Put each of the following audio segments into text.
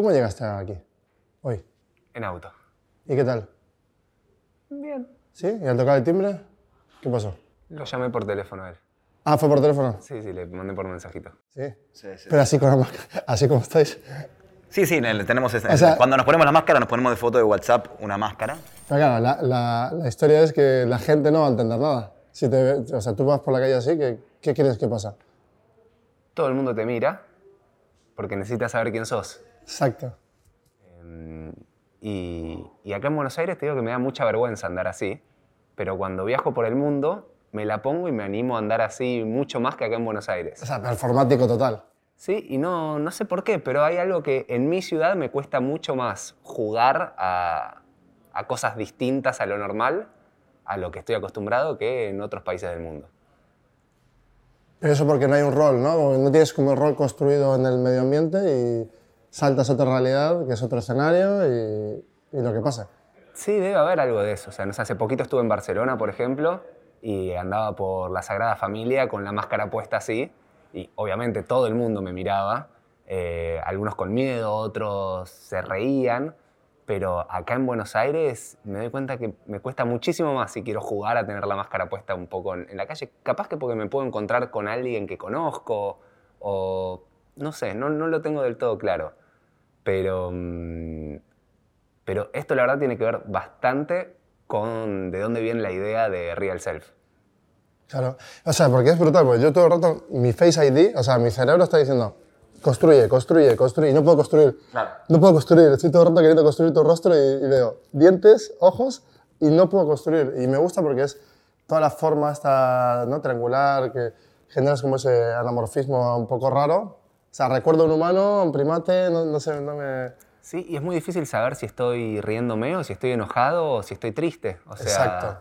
¿Cómo llegaste aquí? Hoy. En auto. ¿Y qué tal? Bien. ¿Sí? ¿Y al tocar el timbre? ¿Qué pasó? Lo llamé por teléfono a él. Ah, ¿fue por teléfono? Sí, sí, le mandé por mensajito. Sí. Pero así con la máscara, así como estáis. Sí, sí, tenemos ese- O sea- cuando nos ponemos la máscara, nos ponemos de foto de WhatsApp una máscara. Pero claro, la, la- la historia es que la gente no va a entender nada. Si te, o sea, tú vas por la calle así, ¿qué, qué crees que pasa? Todo el mundo te mira porque necesita saber quién sos. Exacto. Y, y acá en Buenos Aires te digo que me da mucha vergüenza andar así, pero cuando viajo por el mundo me la pongo y me animo a andar así mucho más que acá en Buenos Aires. O sea, performático total. Sí, y no, no sé por qué, pero hay algo que en mi ciudad me cuesta mucho más jugar a, a cosas distintas a lo normal, a lo que estoy acostumbrado, que en otros países del mundo. Pero eso porque no hay un rol, ¿no? No tienes como un rol construido en el medio ambiente y saltas a otra realidad, que es otro escenario y, y lo que pasa. Sí, debe haber algo de eso. O sea, no sé, hace poquito estuve en Barcelona, por ejemplo, y andaba por la Sagrada Familia con la máscara puesta así, y obviamente todo el mundo me miraba, eh, algunos con miedo, otros se reían, pero acá en Buenos Aires me doy cuenta que me cuesta muchísimo más si quiero jugar a tener la máscara puesta un poco en, en la calle. Capaz que porque me puedo encontrar con alguien que conozco, o no sé, no, no lo tengo del todo claro. Pero mm, pero esto la verdad tiene que ver bastante con de dónde viene la idea de Real Self. Claro. O sea, porque es brutal, porque yo todo el rato, mi Face ID, o sea, mi cerebro está diciendo, construye, construye, construye, y no puedo construir. Claro. No puedo construir, estoy todo el rato queriendo construir tu rostro y, y veo dientes, ojos, y no puedo construir. Y me gusta porque es toda la forma esta, ¿no? triangular, que generas como ese anamorfismo un poco raro. O sea, recuerdo un humano, un primate, no, no sé, no me... Sí, y es muy difícil saber si estoy riéndome o si estoy enojado o si estoy triste. O sea, Exacto.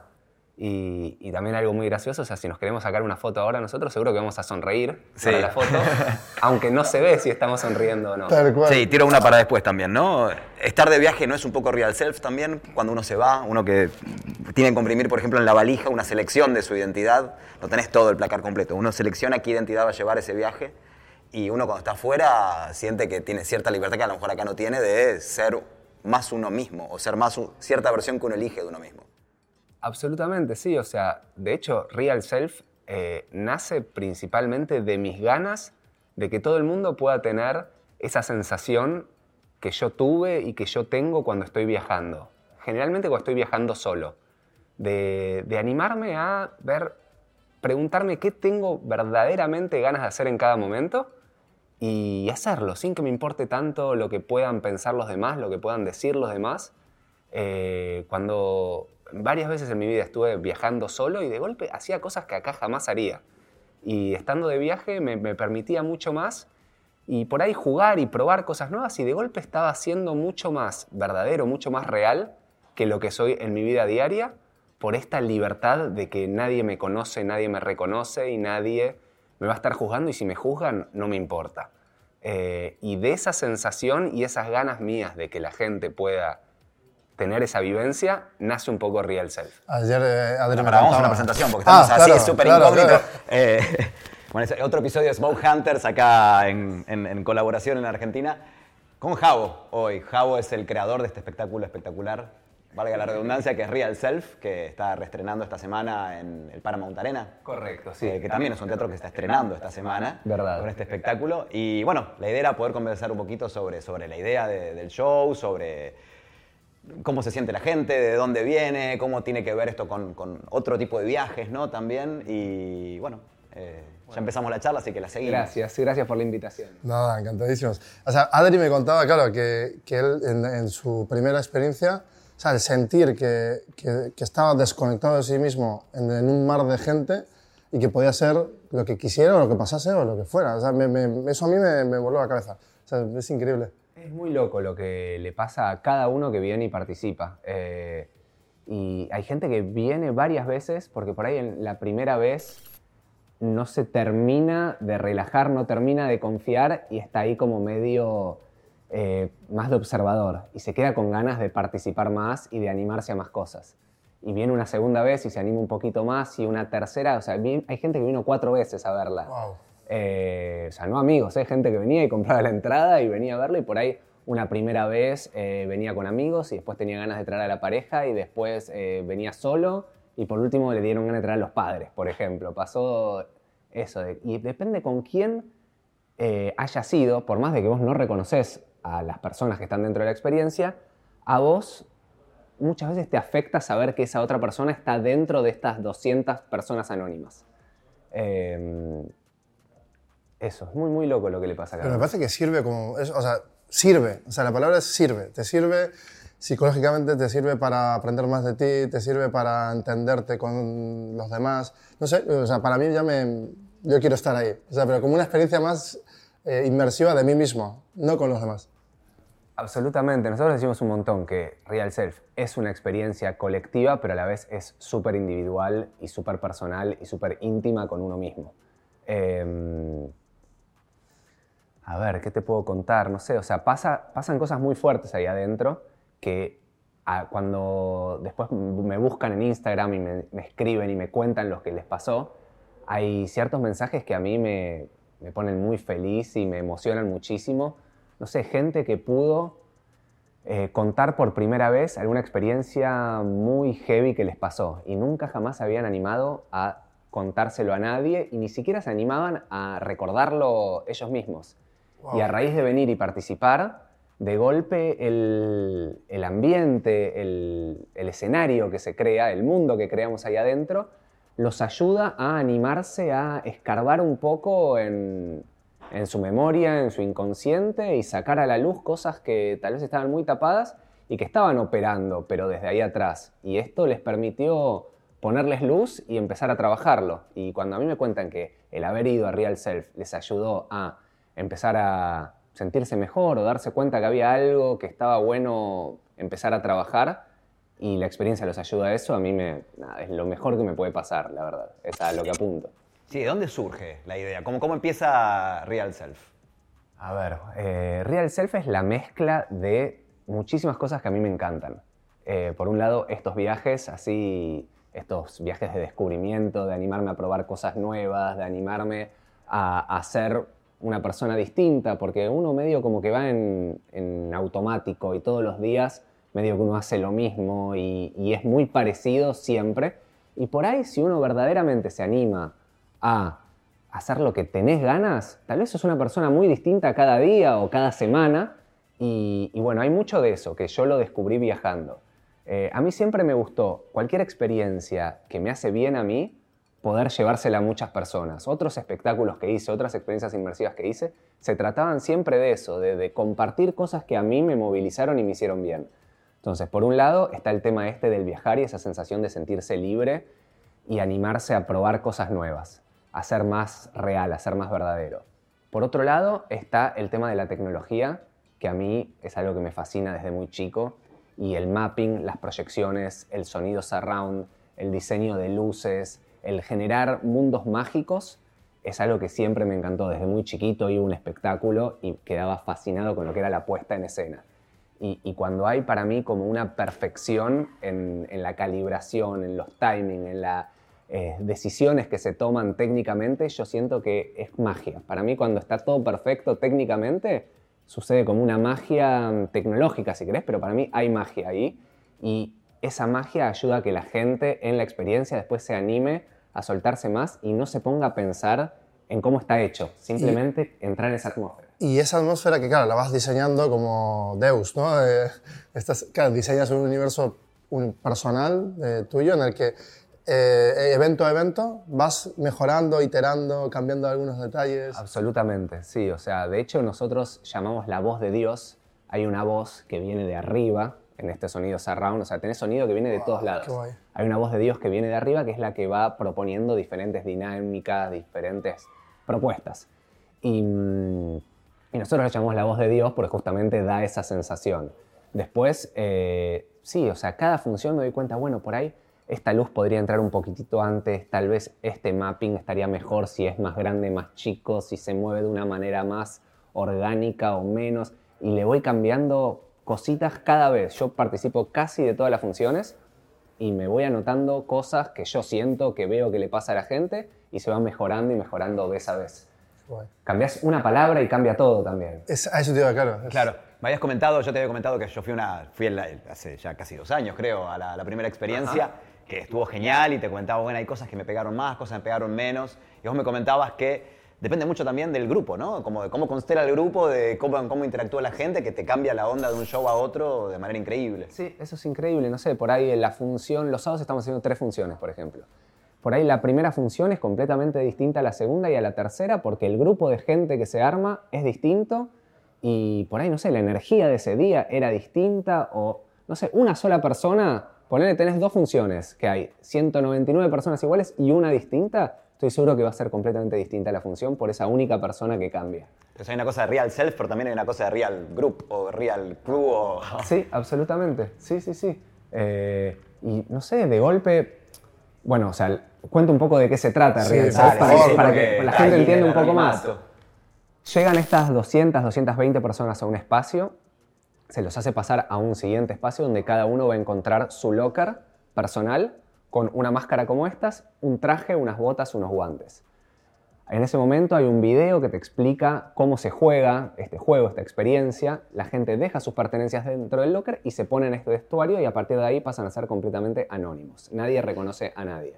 Y, y también algo muy gracioso, o sea, si nos queremos sacar una foto ahora nosotros, seguro que vamos a sonreír Sí. para la foto, aunque no se ve si estamos sonriendo o no. Tal cual. Sí, tiro una para después también, ¿no? Estar de viaje no es un poco real self también, cuando uno se va, uno que tiene que comprimir, por ejemplo, en la valija una selección de su identidad, no tenés todo el placar completo, uno selecciona qué identidad va a llevar ese viaje y uno cuando está afuera siente que tiene cierta libertad que a lo mejor acá no tiene de ser más uno mismo o ser más cierta versión que uno elige de uno mismo. Absolutamente, sí. O sea, de hecho, Real Self eh, nace principalmente de mis ganas de que todo el mundo pueda tener esa sensación que yo tuve y que yo tengo cuando estoy viajando. Generalmente cuando estoy viajando solo. De, de animarme a ver, preguntarme qué tengo verdaderamente ganas de hacer en cada momento y hacerlo, sin que me importe tanto lo que puedan pensar los demás, lo que puedan decir los demás. Eh, cuando varias veces en mi vida estuve viajando solo y de golpe hacía cosas que acá jamás haría. Y estando de viaje me, me permitía mucho más y por ahí jugar y probar cosas nuevas y de golpe estaba siendo mucho más verdadero, mucho más real que lo que soy en mi vida diaria por esta libertad de que nadie me conoce, nadie me reconoce y nadie me va a estar juzgando y si me juzgan no me importa. Eh, y de esa sensación y esas ganas mías de que la gente pueda tener esa vivencia, nace un poco Real Self. Ayer eh, Adri me vamos a una presentación porque Ah, estamos así claro, súper claro. Eh, bueno, es otro episodio de Smoke Hunters acá en, en- en colaboración en Argentina con Javo hoy. Javo es el creador de este espectáculo espectacular, valga la redundancia, que es Real Self, que está reestrenando esta semana en el Paramount Arena. Correcto, sí. Eh, que también es un teatro que está estrenando esta semana Verdad. con este espectáculo. Y bueno, la idea era poder conversar un poquito sobre, sobre la idea de- del show, sobre cómo se siente la gente, de dónde viene, cómo tiene que ver esto con, con otro tipo de viajes, ¿no? También. Y bueno, eh, ya empezamos la charla, así que la seguimos. Gracias, gracias por la invitación. Nada, encantadísimos. O sea, Adri me contaba, claro, que, que él en, en su primera experiencia, o sea, el sentir que, que, que estaba desconectado de sí mismo en, en un mar de gente y que podía ser lo que quisiera o lo que pasase o lo que fuera. O sea, me- me- eso a mí me, me voló la cabeza. O sea, es increíble. Es muy loco lo que le pasa a cada uno que viene y participa. Eh, y hay gente que viene varias veces porque por ahí en la primera vez no se termina de relajar, no termina de confiar y está ahí como medio eh, más de observador y se queda con ganas de participar más y de animarse a más cosas. Y viene una segunda vez y se anima un poquito más y una tercera, o sea, hay gente que vino cuatro veces a verla. Wow. Eh, o sea, no amigos, hay gente que venía y compraba la entrada y venía a verla y por ahí una primera vez eh, venía con amigos y después tenía ganas de traer a la pareja y después eh, venía solo y por último le dieron ganas de traer a los padres, por ejemplo. Pasó eso. de- y depende con quién eh, haya sido, por más de que vos no reconoces a las personas que están dentro de la experiencia, a vos muchas veces te afecta saber que esa otra persona está dentro de estas 200 personas anónimas. Eh, eso, es muy, muy loco lo que le pasa a Pero me parece que sirve como. es- o sea, sirve. O sea, la palabra es sirve. Te sirve psicológicamente, te sirve para aprender más de ti, te sirve para entenderte con los demás. No sé, o sea, para mí ya me. Yo quiero estar ahí. O sea, pero como una experiencia más eh, inmersiva de mí mismo, no con los demás. Absolutamente. Nosotros decimos un montón que Real Self es una experiencia colectiva, pero a la vez es súper individual y súper personal y súper íntima con uno mismo. Eh, a ver, ¿qué te puedo contar? No sé, o sea, pasa, pasan cosas muy fuertes ahí adentro que ah, cuando después me buscan en Instagram y me, me escriben y me cuentan lo que les pasó, hay ciertos mensajes que a mí me, me ponen muy feliz y me emocionan muchísimo. No sé, gente que pudo eh, contar por primera vez alguna experiencia muy heavy que les pasó y nunca jamás se habían animado a contárselo a nadie y ni siquiera se animaban a recordarlo ellos mismos. Y a raíz de venir y participar, de golpe el, el ambiente, el, el escenario que se crea, el mundo que creamos ahí adentro, los ayuda a animarse a escarbar un poco en, en su memoria, en su inconsciente y sacar a la luz cosas que tal vez estaban muy tapadas y que estaban operando, pero desde ahí atrás. Y esto les permitió ponerles luz y empezar a trabajarlo. Y cuando a mí me cuentan que el haber ido a Real Self les ayudó a empezar a sentirse mejor o darse cuenta que había algo que estaba bueno empezar a trabajar y la experiencia los ayuda a eso, a mí me, nada, es lo mejor que me puede pasar, la verdad. Es a lo que apunto. Sí, ¿de dónde surge la idea? ¿Cómo, cómo empieza Real Self? A ver, eh, Real Self es la mezcla de muchísimas cosas que a mí me encantan. Eh, por un lado, estos viajes así, estos viajes de descubrimiento, de animarme a probar cosas nuevas, de animarme a, a ser una persona distinta, porque uno medio como que va en, en automático y todos los días medio que uno hace lo mismo y, es muy parecido siempre. Y por ahí, si uno verdaderamente se anima a hacer lo que tenés ganas, tal vez sos una persona muy distinta cada día o cada semana. Y, y bueno, hay mucho de eso que yo lo descubrí viajando. Eh, a mí siempre me gustó cualquier experiencia que me hace bien a mí, poder llevársela a muchas personas. Otros espectáculos que hice, otras experiencias inmersivas que hice, se trataban siempre de eso, de, de compartir cosas que a mí me movilizaron y me hicieron bien. Entonces, por un lado está el tema este del viajar y esa sensación de sentirse libre y animarse a probar cosas nuevas, a ser más real, a ser más verdadero. Por otro lado está el tema de la tecnología, que a mí es algo que me fascina desde muy chico, y el mapping, las proyecciones, el sonido surround, el diseño de luces, el generar mundos mágicos, es algo que siempre me encantó. Desde muy chiquito iba un espectáculo y quedaba fascinado con lo que era la puesta en escena. Y, y cuando hay para mí como una perfección en, en la calibración, en los timings, en las eh, decisiones que se toman técnicamente, yo siento que es magia. Para mí cuando está todo perfecto técnicamente, sucede como una magia mm, tecnológica, si querés, pero para mí hay magia ahí. Y esa magia ayuda a que la gente en la experiencia después se anime a soltarse más y no se ponga a pensar en cómo está hecho, simplemente entrar en esa atmósfera. Y esa atmósfera que, claro, la vas diseñando como Deus, ¿no? Eh, estás, claro, diseñas un universo un- personal eh, tuyo en el que eh, evento a evento vas mejorando, iterando, cambiando algunos detalles. Absolutamente, sí. O sea, de hecho nosotros llamamos la voz de Dios. Hay una voz que viene de arriba en este sonido surround. O sea, tenés sonido que viene de todos lados. qué guay. Hay una voz de Dios que viene de arriba que es la que va proponiendo diferentes dinámicas, diferentes propuestas. Y, mm, y nosotros le llamamos la voz de Dios porque justamente da esa sensación. Después, eh, sí, o sea, cada función me doy cuenta, bueno, por ahí esta luz podría entrar un poquitito antes, tal vez este mapping estaría mejor si es más grande, más chico, si se mueve de una manera más orgánica o menos, y le voy cambiando cositas cada vez. Yo participo casi de todas las funciones y me voy anotando cosas que yo siento, que veo que le pasa a la gente y se va mejorando y mejorando vez a vez. Guay. Cambias una palabra y cambia todo también. Es, a eso te digo, claro. es- Claro, me habías comentado, yo te había comentado que yo fui, una, fui en la- hace ya casi dos años, creo, a la, la primera experiencia, que estuvo genial y te comentaba, bueno, hay cosas que me pegaron más, cosas que me pegaron menos, y vos me comentabas que depende mucho también del grupo, ¿no? Como de cómo constela el grupo, de cómo, cómo interactúa la gente, que te cambia la onda de un show a otro de manera increíble. Sí, eso es increíble. No sé, por ahí en la función, los sábados estamos haciendo tres funciones, por ejemplo. Por ahí la primera función es completamente distinta a la segunda y a la tercera porque el grupo de gente que se arma es distinto y por ahí, no sé, la energía de ese día era distinta o, no sé, una sola persona, ponele, tenés dos funciones que hay 199 personas iguales y una distinta, estoy seguro que va a ser completamente distinta la función por esa única persona que cambia. Entonces hay una cosa de real self, pero también hay una cosa de real group o real crew o... Sí, absolutamente. Sí, sí, sí. Eh, y no sé, de golpe. Bueno, o sea, cuento un poco de qué se trata, Sí, Real Self, para, que, para que la gente entienda un poco más. Llegan estas 200, 220 personas a un espacio, se los hace pasar a un siguiente espacio donde cada uno va a encontrar su locker personal con una máscara como estas, un traje, unas botas, unos guantes. En ese momento hay un video que te explica cómo se juega este juego, esta experiencia. La gente deja sus pertenencias dentro del locker y se pone en este vestuario y a partir de ahí pasan a ser completamente anónimos. Nadie reconoce a nadie.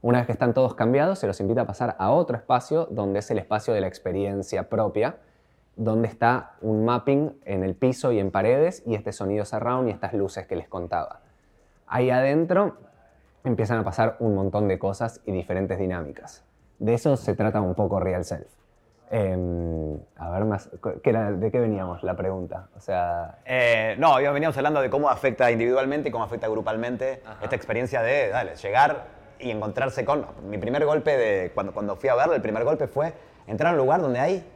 Una vez que están todos cambiados, se los invita a pasar a otro espacio donde es el espacio de la experiencia propia, donde está un mapping en el piso y en paredes y este sonido surround y estas luces que les contaba. Ahí adentro empiezan a pasar un montón de cosas y diferentes dinámicas. De eso se trata un poco Real Self. Em, a ver, más, ¿qué era- ¿de qué veníamos la pregunta? O sea, Eh, no, veníamos hablando de cómo afecta individualmente y cómo afecta grupalmente esta experiencia de dale, llegar y encontrarse con... Mi primer golpe de cuando, cuando fui a verlo, el primer golpe fue entrar a un lugar donde hay...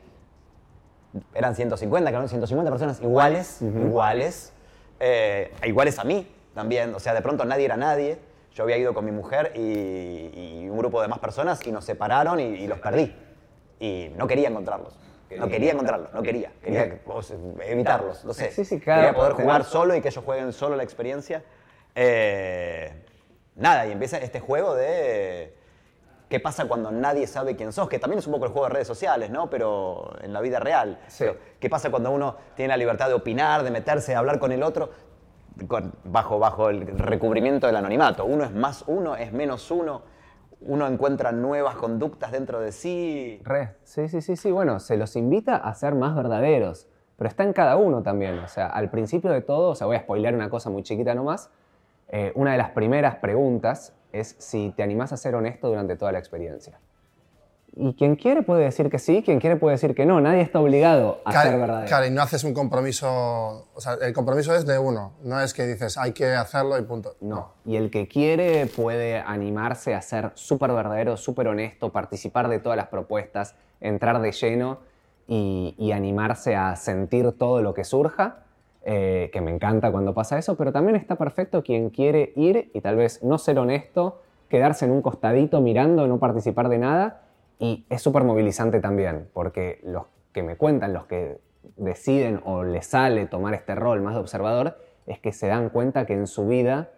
Eran 150, creo, 150 personas iguales, iguales, eh, iguales a mí también. O sea, de pronto nadie era nadie. Yo había ido con mi mujer y, y un grupo de más personas y nos separaron y, y los perdí. Y no quería encontrarlos. No quería encontrarlos, no quería. Quería o sea, evitarlos, no sé. Sí, sí, cada- quería poder jugar solo y que ellos jueguen solo la experiencia. Eh, nada, y empieza este juego de qué pasa cuando nadie sabe quién sos, que también es un poco el juego de redes sociales, ¿no? Pero en la vida real. Sí. Pero, ¿Qué pasa cuando uno tiene la libertad de opinar, de meterse, de hablar con el otro? Bajo, bajo el recubrimiento del anonimato. Uno es más uno, es menos uno. Uno encuentra nuevas conductas dentro de sí. Re, sí, sí, sí, sí. Bueno, se los invita a ser más verdaderos, pero está en cada uno también. O sea, al principio de todo, o sea, voy a spoilear una cosa muy chiquita nomás. eh, una de las primeras preguntas es si te animás a ser honesto durante toda la experiencia. Y quien quiere puede decir que sí, quien quiere puede decir que no. Nadie está obligado a Claro, ser verdadero. claro, y no haces un compromiso. O sea, el compromiso es de uno. No es que dices hay que hacerlo y punto. No. Y el que quiere puede animarse a ser súper verdadero, súper honesto, participar de todas las propuestas, entrar de lleno y, y animarse a sentir todo lo que surja, eh, que me encanta cuando pasa eso, pero también está perfecto quien quiere ir y tal vez no ser honesto, quedarse en un costadito mirando, no participar de nada. Y es súper movilizante también, porque los que me cuentan, los que deciden o les sale tomar este rol más de observador, es que se dan cuenta que en su vida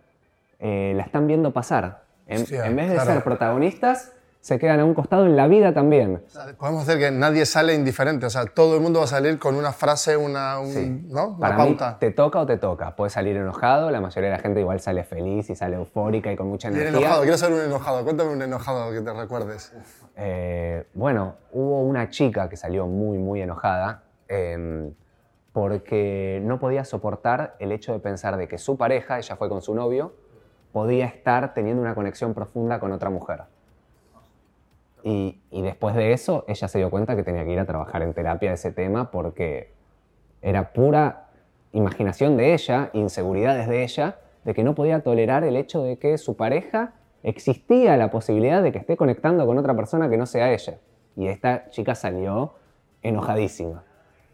eh, la están viendo pasar. En, vez de claro. ser protagonistas, se quedan a un costado en la vida también. Podemos hacer que nadie sale indiferente. O sea, todo el mundo va a salir con una frase, una, un- Sí. ¿no? una Para pauta. mí, te toca o te toca. Puedes salir enojado, la mayoría de la gente igual sale feliz y sale eufórica y con mucha energía. enojado, quiero ser un enojado. Cuéntame un enojado que te recuerdes. Eh, bueno, hubo una chica que salió muy, muy enojada em, porque no podía soportar el hecho de pensar de que su pareja, ella fue con su novio, podía estar teniendo una conexión profunda con otra mujer. Y, y después de eso, ella se dio cuenta que tenía que ir a trabajar en terapia de ese tema porque era pura imaginación de ella, inseguridades de ella, de que no podía tolerar el hecho de que su pareja existía la posibilidad de que esté conectando con otra persona que no sea ella. Y esta chica salió enojadísima.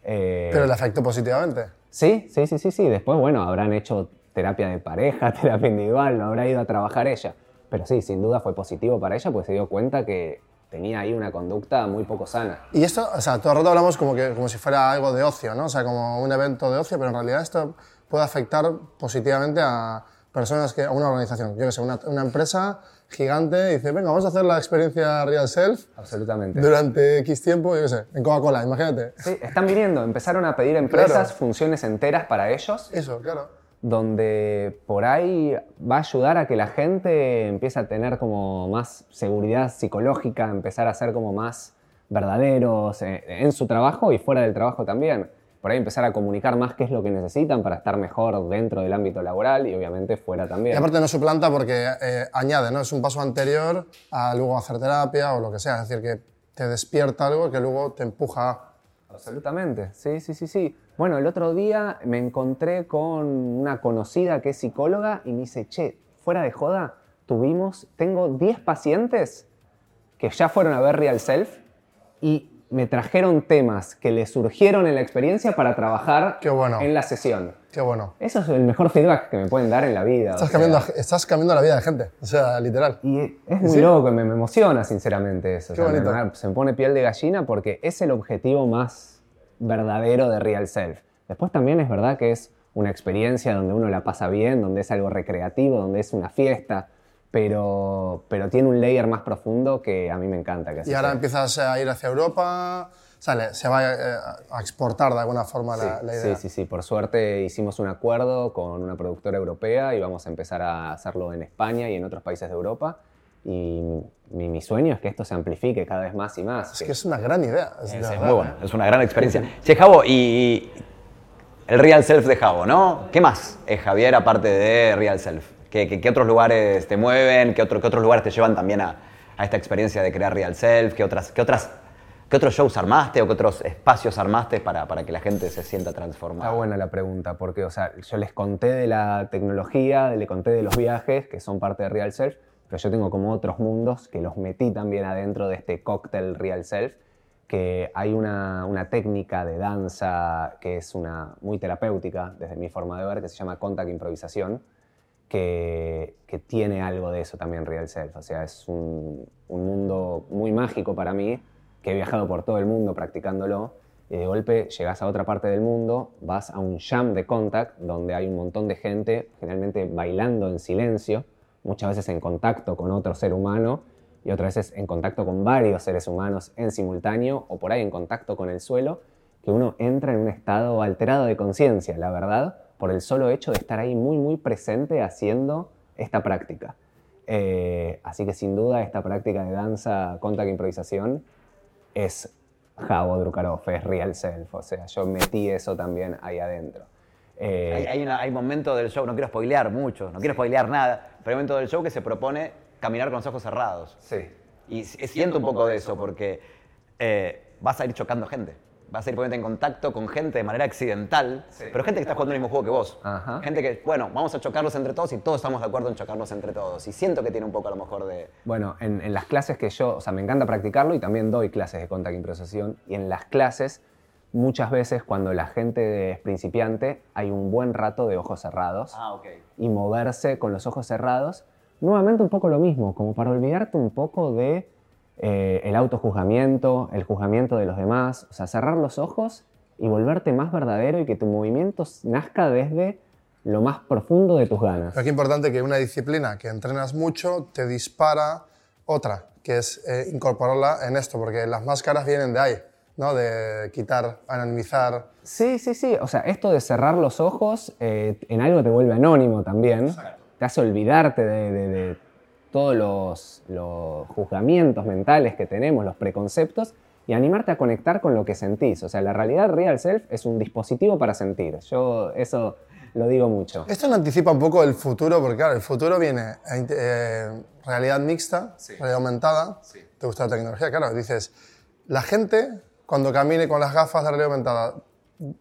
Eh, Pero le afectó positivamente. Sí, sí, sí, sí, sí. Después, bueno, habrán hecho terapia de pareja, terapia individual, lo habrá ido a trabajar ella. Pero sí, sin duda fue positivo para ella, pues se dio cuenta que tenía ahí una conducta muy poco sana. Y esto, o sea, todo el rato hablamos como, que, como si fuera algo de ocio, ¿no? O sea, como un evento de ocio, pero en realidad esto puede afectar positivamente a personas que, una organización, yo que sé, una, una empresa gigante dice, venga, vamos a hacer la experiencia Real Self Absolutamente. durante X tiempo, yo qué sé, en Coca-Cola, imagínate. Sí, están viniendo, empezaron a pedir empresas Claro. funciones enteras para ellos, Eso, claro. Donde por ahí va a ayudar a que la gente empiece a tener como más seguridad psicológica, empezar a ser como más verdaderos eh, en su trabajo y fuera del trabajo también. Por ahí empezar a comunicar más qué es lo que necesitan para estar mejor dentro del ámbito laboral y obviamente fuera Y también. aparte no suplanta porque eh, añade, ¿no? Es un paso anterior a luego hacer terapia o lo que sea. Es decir, que te despierta algo que luego te empuja. Absolutamente, sí, sí, sí, sí. Bueno, el otro día me encontré con una conocida que es psicóloga y me dice, che, fuera de joda, tuvimos, tengo 10 pacientes que ya fueron a ver Real Self y me trajeron temas que les surgieron en la experiencia para trabajar Qué bueno. en la sesión. Qué bueno. Eso es el mejor feedback que me pueden dar en la vida. Estás sea, cambiando, estás cambiando la vida de gente. O sea, literal. y es muy loco, me, me emociona sinceramente eso. Qué O sea, bonito. me- se me pone piel de gallina porque es el objetivo más verdadero de Real Self. Después también es verdad que es una experiencia donde uno la pasa bien, donde es algo recreativo, donde es una fiesta, pero, pero tiene un layer más profundo que a mí me encanta. Que Y ahora sea. empiezas a ir hacia Europa. Sale, se va eh, a exportar de alguna forma la, la Sí, idea. sí, sí. Por suerte hicimos un acuerdo con una productora europea y vamos a empezar a hacerlo en España y en otros países de Europa. Y mi, mi sueño es que esto se amplifique cada vez más y más. Es que es una gran idea. es Es, es muy bueno, es una gran experiencia. Che, Javo, y el Real Self de Javo, ¿no? ¿Qué más es Javier aparte de Real Self? ¿Qué, otros lugares te mueven? ¿Qué, otro- qué otros lugares te llevan también a, a esta experiencia de crear Real Self? ¿Qué, otras, qué, otras, ¿Qué otros shows armaste o qué otros espacios armaste para, para que la gente se sienta transformada? Está buena la pregunta, porque o sea, yo les conté de la tecnología, les conté de los viajes, que son parte de Real Self, pero yo tengo como otros mundos que los metí también adentro de este cóctel Real Self, que hay una, una técnica de danza que es una, muy terapéutica, desde mi forma de ver, que se llama contact improvisación, que, tiene algo de eso también Real Self. O sea, es un, un mundo muy mágico para mí, que he viajado por todo el mundo practicándolo, y de golpe llegas a otra parte del mundo, vas a un jam de contact, donde hay un montón de gente, generalmente bailando en silencio, muchas veces en contacto con otro ser humano, y otras veces en contacto con varios seres humanos en simultáneo, o por ahí en contacto con el suelo, que uno entra en un estado alterado de conciencia, la verdad, por el solo hecho de estar ahí muy, muy presente haciendo esta práctica. Eh, así que sin duda esta práctica de danza, contact improvisación es Javo Drukarov, es real self, o sea, yo metí eso también ahí adentro. Eh, Hay, hay, una- hay momentos del show, no quiero spoilear mucho, no quiero spoilear nada, pero hay momentos del show que se propone caminar con los ojos cerrados. sí. Y siento un poco de eso, porque eh, vas a ir chocando gente. Vas a ir poniéndote en contacto con gente de manera accidental, pero gente que está jugando el mismo juego que vos. Ajá. Gente que, bueno, vamos a chocarlos entre todos y todos estamos de acuerdo en chocarlos entre todos. Y siento que tiene un poco a lo mejor de... Bueno, en, en las clases que yo, o sea, me encanta practicarlo y también doy clases de contact improvisación. Y en las clases, muchas veces cuando la gente es principiante, hay un buen rato de ojos cerrados Ah, ok. y moverse con los ojos cerrados. Nuevamente un poco lo mismo, como para olvidarte un poco de eh, el autojuzgamiento, el juzgamiento de los demás, o sea, cerrar los ojos y volverte más verdadero y que tu movimiento nazca desde lo más profundo de tus ganas. Pero qué importante que una disciplina que entrenas mucho te dispara otra, que es eh, incorporarla en esto, porque las máscaras vienen de ahí, ¿no? De quitar, anonimizar. Sí, sí, sí. O sea, esto de cerrar los ojos eh, en algo te vuelve anónimo también. Te hace olvidarte de, de- de todos los, los juzgamientos mentales que tenemos, los preconceptos, y animarte a conectar con lo que sentís. O sea, la realidad Real Self es un dispositivo para sentir. Yo eso lo digo mucho. Esto no anticipa un poco el futuro, porque claro, el futuro viene eh, realidad mixta, realidad aumentada. ¿Te gusta la tecnología? Claro, dices, la gente cuando camine con las gafas de realidad aumentada,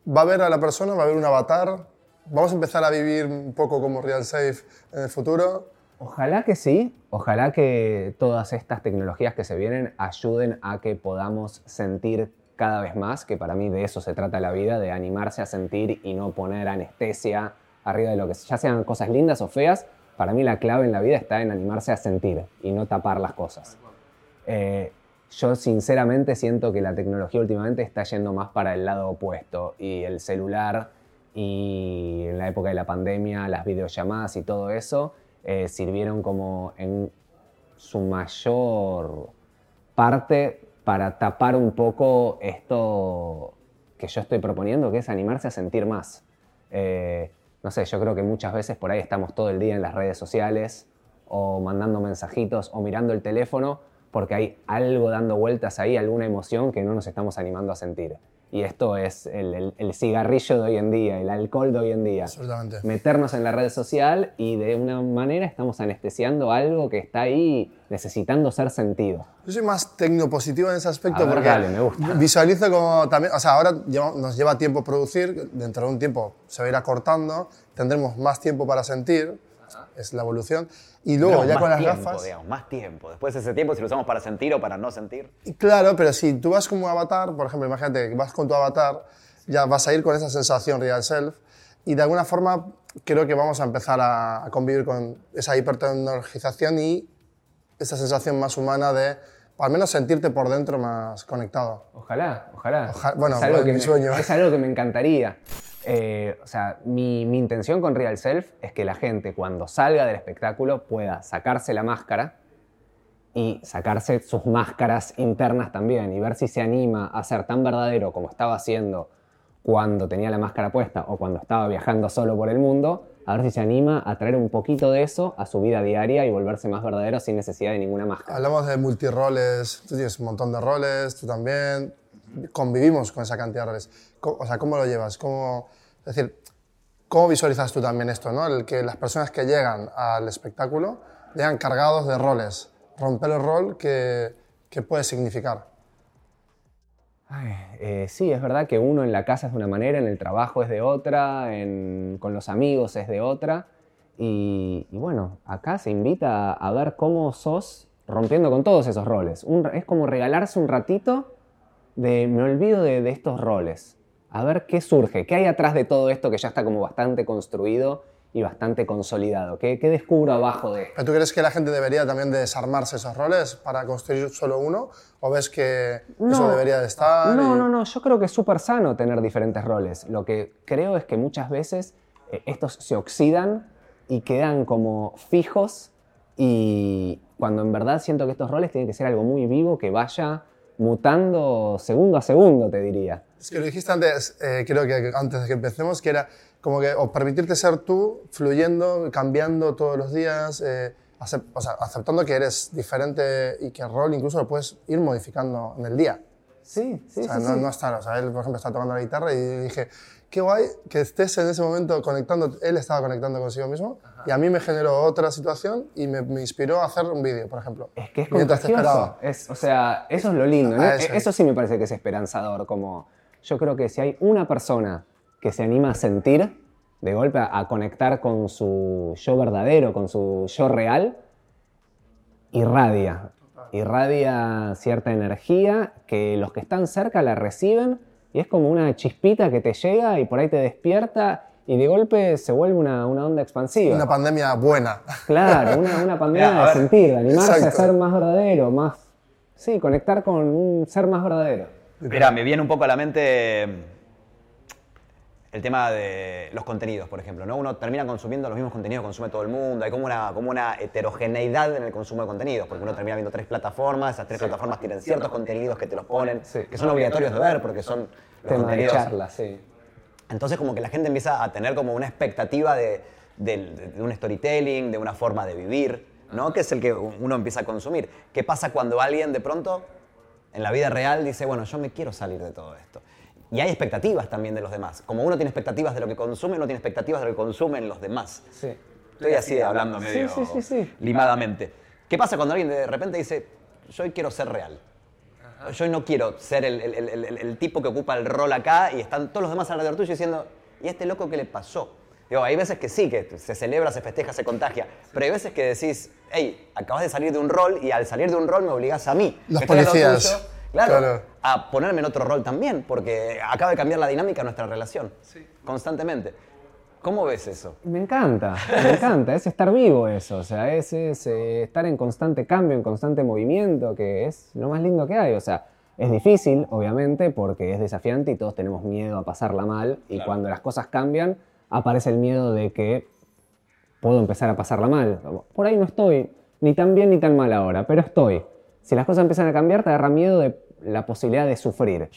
va a ver a la persona, va a ver un avatar, vamos a empezar a vivir un poco como Real Safe en el futuro. Ojalá que sí, ojalá que todas estas tecnologías que se vienen ayuden a que podamos sentir cada vez más, que para mí de eso se trata la vida, de animarse a sentir y no poner anestesia arriba de lo que ya sean cosas lindas o feas. Para mí la clave en la vida está en animarse a sentir y no tapar las cosas. Eh, yo sinceramente siento que la tecnología últimamente está yendo más para el lado opuesto y el celular y en la época de la pandemia las videollamadas y todo eso eh, sirvieron como en su mayor parte para tapar un poco esto que yo estoy proponiendo, que es animarse a sentir más. Eh, no sé, yo creo que muchas veces por ahí estamos todo el día en las redes sociales o mandando mensajitos o mirando el teléfono porque hay algo dando vueltas ahí, alguna emoción que no nos estamos animando a sentir. Y esto es el, cigarrillo de hoy en día, el alcohol de hoy en día. Absolutamente. Meternos en la red social y de una manera estamos anestesiando algo que está ahí necesitando ser sentido. Yo soy más tecnopositivo en ese aspecto ver, porque dale, me gusta. visualizo como también, o sea, ahora nos lleva tiempo producir, dentro de un tiempo se va a ir acortando, tendremos más tiempo para sentir, es la evolución, y luego ya con las tiempo, gafas... digamos, más tiempo. Después de ese tiempo, si lo usamos para sentir o para no sentir. Y Claro, pero si tú vas como avatar, por ejemplo, imagínate que vas con tu avatar, ya vas a ir con esa sensación real self y de alguna forma creo que vamos a empezar a, a convivir con esa hipertecnologización y esa sensación más humana de al menos sentirte por dentro más conectado. Ojalá, ojalá. Oja- bueno, es algo, que mi me, sueño. es algo que me encantaría. Eh, o sea, mi, mi intención con Real Self es que la gente cuando salga del espectáculo pueda sacarse la máscara y sacarse sus máscaras internas también y ver si se anima a ser tan verdadero como estaba haciendo cuando tenía la máscara puesta o cuando estaba viajando solo por el mundo, a ver si se anima a traer un poquito de eso a su vida diaria y volverse más verdadero sin necesidad de ninguna máscara. Hablamos de multiroles, tú tienes un montón de roles, tú también, convivimos con esa cantidad de roles. O sea, ¿cómo lo llevas? ¿Cómo, es decir, ¿cómo visualizas tú también esto? ¿no? El que las personas que llegan al espectáculo llegan cargados de roles. Romper el rol, ¿qué, qué puede significar? Ay, eh, sí, es verdad que uno en la casa es de una manera, en el trabajo es de otra, en- con los amigos es de otra. Y, y bueno, acá se invita a ver cómo sos rompiendo con todos esos roles. Un- es como regalarse un ratito de me olvido de, de estos roles. A ver qué surge, qué hay atrás de todo esto que ya está como bastante construido y bastante consolidado. ¿Qué, qué descubro abajo de esto? ¿Pero tú crees que la gente debería también desarmarse esos roles para construir solo uno? ¿O ves que eso debería de estar? No, y- no, no, yo creo que es súper sano tener diferentes roles. Lo que creo es que muchas veces eh, estos se oxidan y quedan como fijos y cuando en verdad siento que estos roles tienen que ser algo muy vivo que vaya mutando segundo a segundo, te diría. Es que lo dijiste antes, eh, creo que antes de que empecemos, que era como que permitirte ser tú, fluyendo, cambiando todos los días, eh, aceptando que eres diferente y que el rol incluso lo puedes ir modificando en el día. Sí, sí, o sea, sí, no, sí. no estar, o sea, él por ejemplo está tocando la guitarra y dije, qué guay que estés en ese momento conectando, él estaba conectando consigo mismo y a mí me generó otra situación y me, me inspiró a hacer un vídeo, por ejemplo. Es que es Mientras te esperaba. Es, o sea, eso es lo lindo. ¿no? Ah, eso eso es. sí me parece que es esperanzador. Como yo creo que si hay una persona que se anima a sentir, de golpe a conectar con su yo verdadero, con su yo real, irradia. Irradia cierta energía que los que están cerca la reciben y es como una chispita que te llega y por ahí te despierta y de golpe se vuelve una, una onda expansiva. Una pandemia buena. Claro, una, una pandemia Mira, de ver. sentir, de animarse a ser más verdadero, más. Sí, conectar con un ser más verdadero. Mira, me viene un poco a la mente el tema de los contenidos, por ejemplo. ¿no? Uno termina consumiendo los mismos contenidos que consume todo el mundo. Hay como una, como una heterogeneidad en el consumo de contenidos, porque uno termina viendo tres plataformas, esas tres plataformas tienen ciertos contenidos que te los ponen, Sí. que son obligatorios de ver, porque son los Tema de charla, sí. entonces como que la gente empieza a tener como una expectativa de, del- de un storytelling, de una forma de vivir, ¿no? Que es el que uno empieza a consumir. ¿Qué pasa cuando alguien de pronto en la vida real dice, bueno, yo me quiero salir de todo esto? Y hay expectativas también de los demás. Como uno tiene expectativas de lo que consume, uno tiene expectativas de lo que consumen los demás. Sí. Estoy así hablando medio sí, sí, sí. limadamente. ¿Qué pasa cuando alguien de repente dice, yo hoy quiero ser real? Yo hoy no quiero ser el, el- el- el- el tipo que ocupa el rol acá y están todos los demás alrededor tuyo diciendo, ¿y a este loco qué le pasó? Digo, hay veces que sí, que se celebra, se festeja, se contagia, pero hay veces que decís, hey, acabas de salir de un rol y al salir de un rol me obligás a mí. Los policías. Claro, Claro. a ponerme en otro rol también, porque acaba de cambiar la dinámica de nuestra relación, constantemente. ¿Cómo ves eso? Me encanta, me encanta, es estar vivo eso, o sea, es, es, eh, estar en constante cambio, en constante movimiento, que es lo más lindo que hay, o sea, Es difícil, obviamente, porque es desafiante y todos tenemos miedo a pasarla mal. Y cuando las cosas cambian, aparece el miedo de que puedo empezar a pasarla mal. Por ahí no estoy ni tan bien ni tan mal ahora, pero estoy. Si las cosas empiezan a cambiar, te agarra miedo de la posibilidad de sufrir.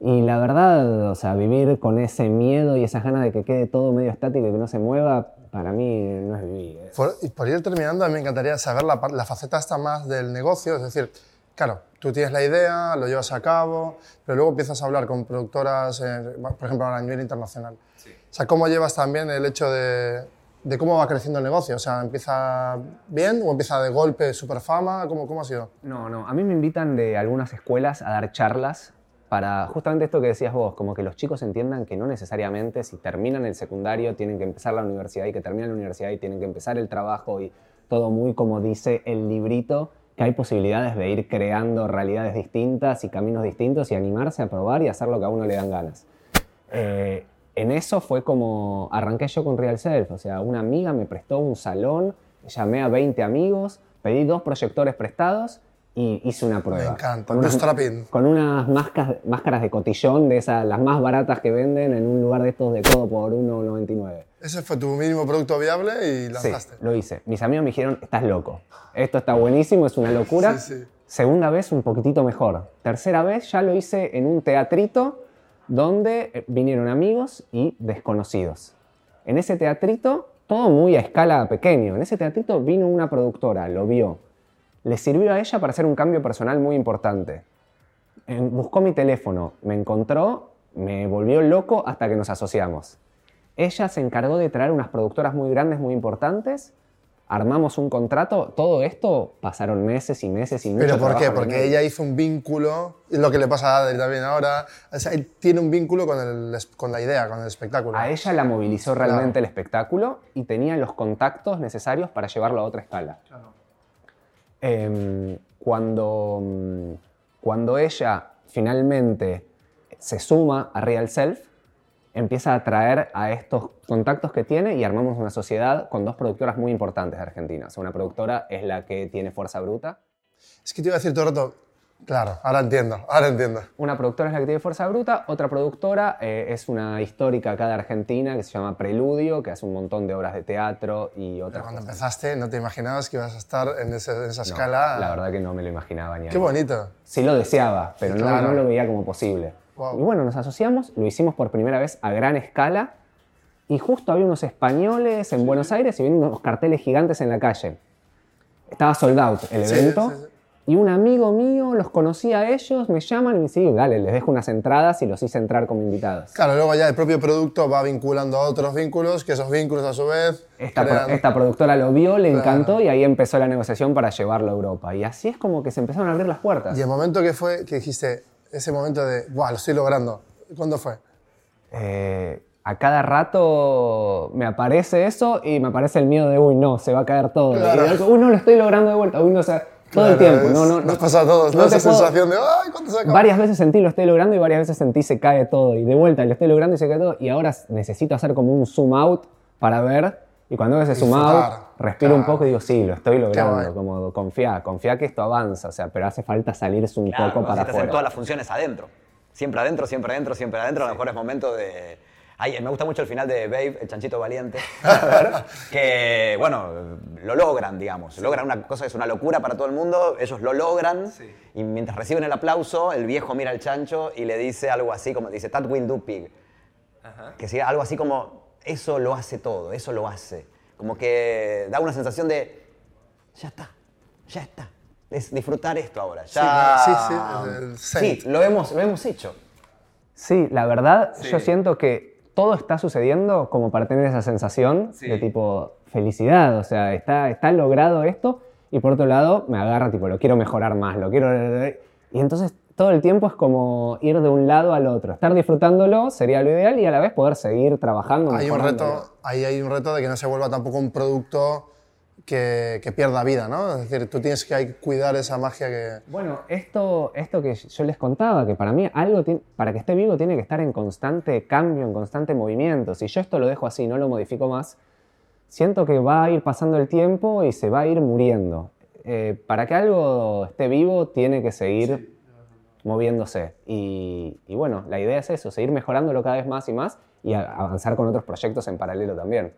Y la verdad, o sea, vivir con ese miedo y esas ganas de que quede todo medio estático y que no se mueva, para mí no es vivir. Por, y por ir terminando, a mí me encantaría saber la, la faceta esta más del negocio, es decir, claro, tú tienes la idea, lo llevas a cabo, pero luego empiezas a hablar con productoras, eh, por ejemplo, a nivel internacional. O sea, ¿cómo llevas también el hecho de, de, cómo va creciendo el negocio? O sea, ¿empieza bien o empieza de golpe, super fama? ¿Cómo, ¿Cómo ha sido? No, no, a mí me invitan de algunas escuelas a dar charlas para justamente esto que decías vos, como que los chicos entiendan que no necesariamente si terminan el secundario tienen que empezar la universidad y que terminan la universidad y tienen que empezar el trabajo y todo muy como dice el librito, que hay posibilidades de ir creando realidades distintas y caminos distintos y animarse a probar y hacer lo que a uno le dan ganas. Eh, en eso fue como arranqué yo con Real Self, o sea, una amiga me prestó un salón, llamé a 20 amigos, pedí dos proyectores prestados y hice una prueba. Me encanta, con unas, con unas máscaras, máscaras de cotillón, de esas, las más baratas que venden en un lugar de estos de todo por 1,99. Ese fue tu mínimo producto viable y Sí, lanzaste. lo hice. Mis amigos me dijeron, estás loco. Esto está buenísimo, es una locura. Sí, sí. Segunda vez, un poquitito mejor. Tercera vez, ya lo hice en un teatrito donde eh, vinieron amigos y desconocidos. En ese teatrito, todo muy a escala pequeño. En ese teatrito vino una productora, lo vio. Le sirvió a ella para hacer un cambio personal muy importante. Buscó mi teléfono, me encontró, me volvió loco hasta que nos asociamos. Ella se encargó de traer unas productoras muy grandes, muy importantes. Armamos un contrato. Todo esto pasaron meses y meses y mucho ¿Pero por qué? Porque ella hizo un vínculo, es lo que le pasa a Adri también ahora, o sea, él tiene un vínculo con, el, con la idea, con el espectáculo. A ella la movilizó realmente el espectáculo y tenía los contactos necesarios para llevarlo a otra escala. Em, cuando, cuando ella finalmente se suma a Real Self, empieza a atraer a estos contactos que tiene y armamos una sociedad con dos productoras muy importantes de Argentina. O sea, una productora es la que tiene Fuerza Bruta. Es que te iba a decir todo el rato, claro, ahora entiendo, ahora entiendo. Una productora es la que tiene Fuerza Bruta, otra productora eh, es una histórica acá de Argentina que se llama Preludio, que hace un montón de obras de teatro y Pero otras cuando cosas. empezaste no te imaginabas que ibas a estar en, ese- en esa No, escala. La verdad que no me lo imaginaba ni Qué algo. bonito. Sí lo deseaba, pero no, Claro. no lo veía como posible. Wow. Y bueno, nos asociamos, lo hicimos por primera vez a gran escala y justo había unos españoles en Buenos Aires y viendo unos carteles gigantes en la calle. Estaba sold out el evento sí, sí. y un amigo mío los conocía a ellos, me llaman y me dicen, dale, les dejo unas entradas y los hice entrar como invitados. Claro, luego ya el propio producto va vinculando a otros vínculos, que esos vínculos a su vez Esta, pro- crean- esta productora lo vio, le Claro. encantó y ahí empezó la negociación para llevarlo a Europa. Y así es como que se empezaron a abrir las puertas. Y el momento que fue, que dijiste, ese momento de, ¡guau, lo estoy logrando! ¿Cuándo fue? Eh, a cada rato me aparece eso y me aparece el miedo de, uy, no, se va a caer todo. Claro. Y digo, uy, no, lo estoy logrando de vuelta. Uy, no, o sea, todo el tiempo. es- No, no, Nos pasa a todos, ¿no? Esa puedo- sensación de, ¡ay, cuándo se acaba! Varias veces sentí lo estoy logrando y varias veces sentí se cae todo. Y de vuelta lo estoy logrando y se cae todo. Y ahora necesito hacer como un zoom out para ver. Y cuando hago ese Disfrutar. respiro un poco y digo, sí, lo estoy logrando. Como confía, confía que esto avanza. O sea, pero hace falta salirse un Claro, poco para afuera. todas las funciones adentro. Siempre adentro, siempre adentro, siempre adentro. A lo mejor es momento de... Ay, me gusta mucho el final de Babe, el chanchito valiente. que, bueno, lo logran, digamos. Logran una cosa que es una locura para todo el mundo. Ellos lo logran. Y mientras reciben el aplauso, el viejo mira al chancho y le dice algo así como... Dice, that will do pig. Que sea algo así como, eso lo hace todo, eso lo hace. Como que da una sensación de, ya está, ya está. Es disfrutar esto ahora. Ya... Sí, sí, Sí, saint. lo hemos, lo hemos hecho. Sí, la verdad, yo siento que todo está sucediendo como para tener esa sensación de tipo felicidad, o sea, está, está logrado esto y por otro lado me agarra tipo, lo quiero mejorar más, lo quiero... Y entonces todo el tiempo es como ir de un lado al otro, estar disfrutándolo sería lo ideal y a la vez poder seguir trabajando. Hay un reto, ahí hay un reto de que no se vuelva tampoco un producto que, que pierda vida, ¿no? Es decir, tú tienes que cuidar esa magia que... Bueno, esto, esto que yo les contaba, que para mí algo tiene- para que esté vivo tiene que estar en constante cambio, en constante movimiento. Si yo esto lo dejo así, no lo modifico más, siento que va a ir pasando el tiempo y se va a ir muriendo. Eh, para que algo esté vivo tiene que seguir moviéndose. Y, y bueno, la idea es eso, seguir mejorándolo cada vez más y más y a- avanzar con otros proyectos en paralelo también.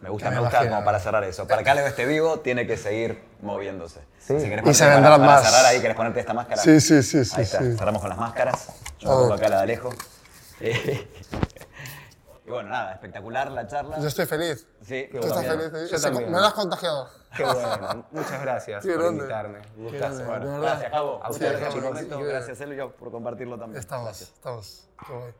Me gusta, me gusta como para cerrar eso. Para que Alejo esté vivo, tiene que seguir moviéndose. Sí. Si querés Y se vendrán para, más. Para cerrar ahí, ¿querés ponerte esta máscara? Sí, sí, sí, sí, Ahí está, sí. cerramos con las máscaras. Yo Oh. me pongo acá la de Alejo. Eh, y bueno, nada, espectacular la charla. Yo estoy feliz. Sí, ¿Tú estás también. feliz? Yo Sí, también. Me lo has contagiado. Qué bueno, muchas gracias Qué por grande. invitarme. Qué Gustazo. Bueno. Gracias, Javo. A Muchas ustedes, gracias. Sí, Gracias, Elvio, por compartirlo también. Estamos, estamos. Qué guay.